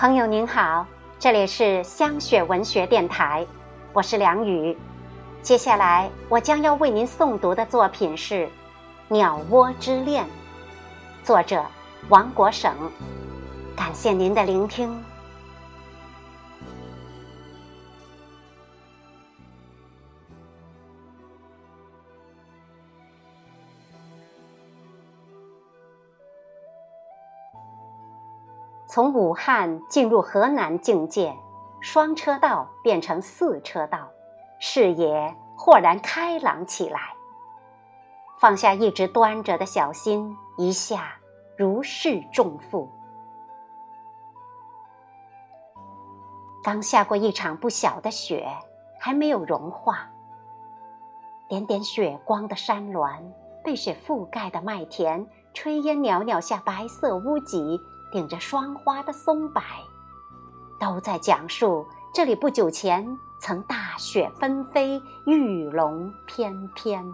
朋友您好，这里是香雪文学电台，我是梁雨。接下来我将要为您诵读的作品是《鸟窝之恋》，作者王国省。感谢您的聆听。从武汉进入河南境界，双车道变成四车道，视野豁然开朗起来。放下一直端着的小心，一下如释重负。刚下过一场不小的雪，还没有融化。点点雪光的山峦，被雪覆盖的麦田，炊烟袅袅下白色屋脊。顶着霜花的松柏，都在讲述这里不久前曾大雪纷飞，玉龙翩翩。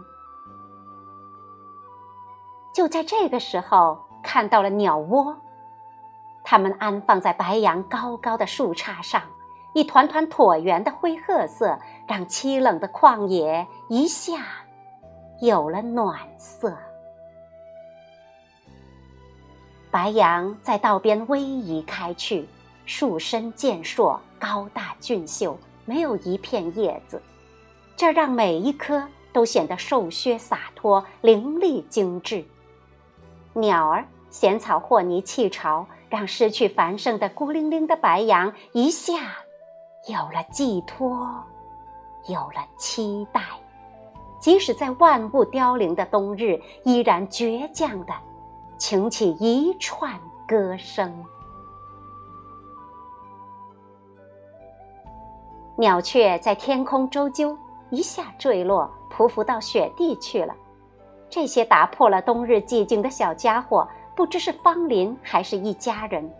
就在这个时候，看到了鸟窝，它们安放在白杨高高的树杈上，一团团椭圆的灰褐色，让凄冷的旷野一下有了暖色。白杨在道边逶迤开去，树身健硕，高大俊秀，没有一片叶子，这让每一棵都显得瘦削洒脱、凌厉精致。鸟儿衔草和泥弃巢，让失去繁盛的孤零零的白杨一下有了寄托，有了期待。即使在万物凋零的冬日，依然倔强的。擎起一串歌声，鸟雀在天空周啾，一下坠落，匍匐到雪地去了。这些打破了冬日寂静的小家伙，不知是芳邻还是一家人。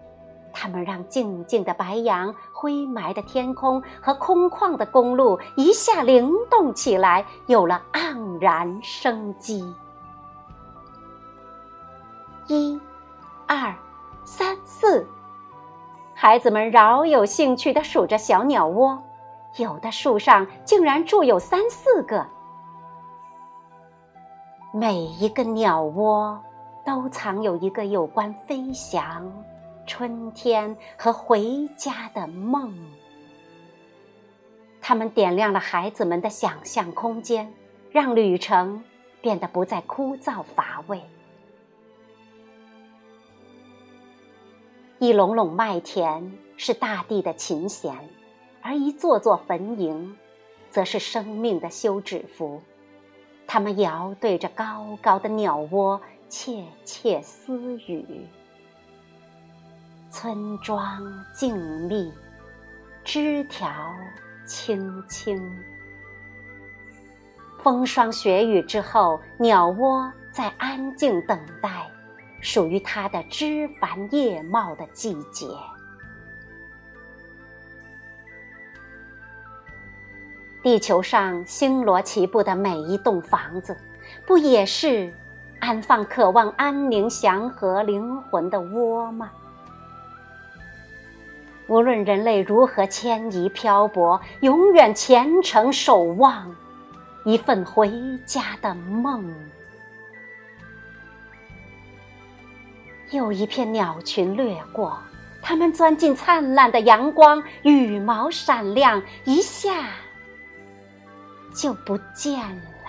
他们让静静的白杨、灰霾的天空和空旷的公路一下灵动起来，有了盎然生机。一、二、三、四，孩子们饶有兴趣地数着小鸟窝，有的树上竟然住有三四个。每一个鸟窝都藏有一个有关飞翔、春天和回家的梦。他们点亮了孩子们的想象空间，让旅程变得不再枯燥乏味。一垄垄麦田是大地的琴弦，而一座座坟茔，则是生命的休止符。它们摇对着高高的鸟窝，窃窃私语。村庄静谧，枝条青青。风霜雪雨之后，鸟窝在安静等待。属于它的枝繁叶茂的季节。地球上星罗棋布的每一栋房子，不也是安放渴望安宁祥和灵魂的窝吗？无论人类如何迁移漂泊，永远虔诚守望一份回家的梦。又一片鸟群掠过，它们钻进灿烂的阳光，羽毛闪亮，一下就不见了。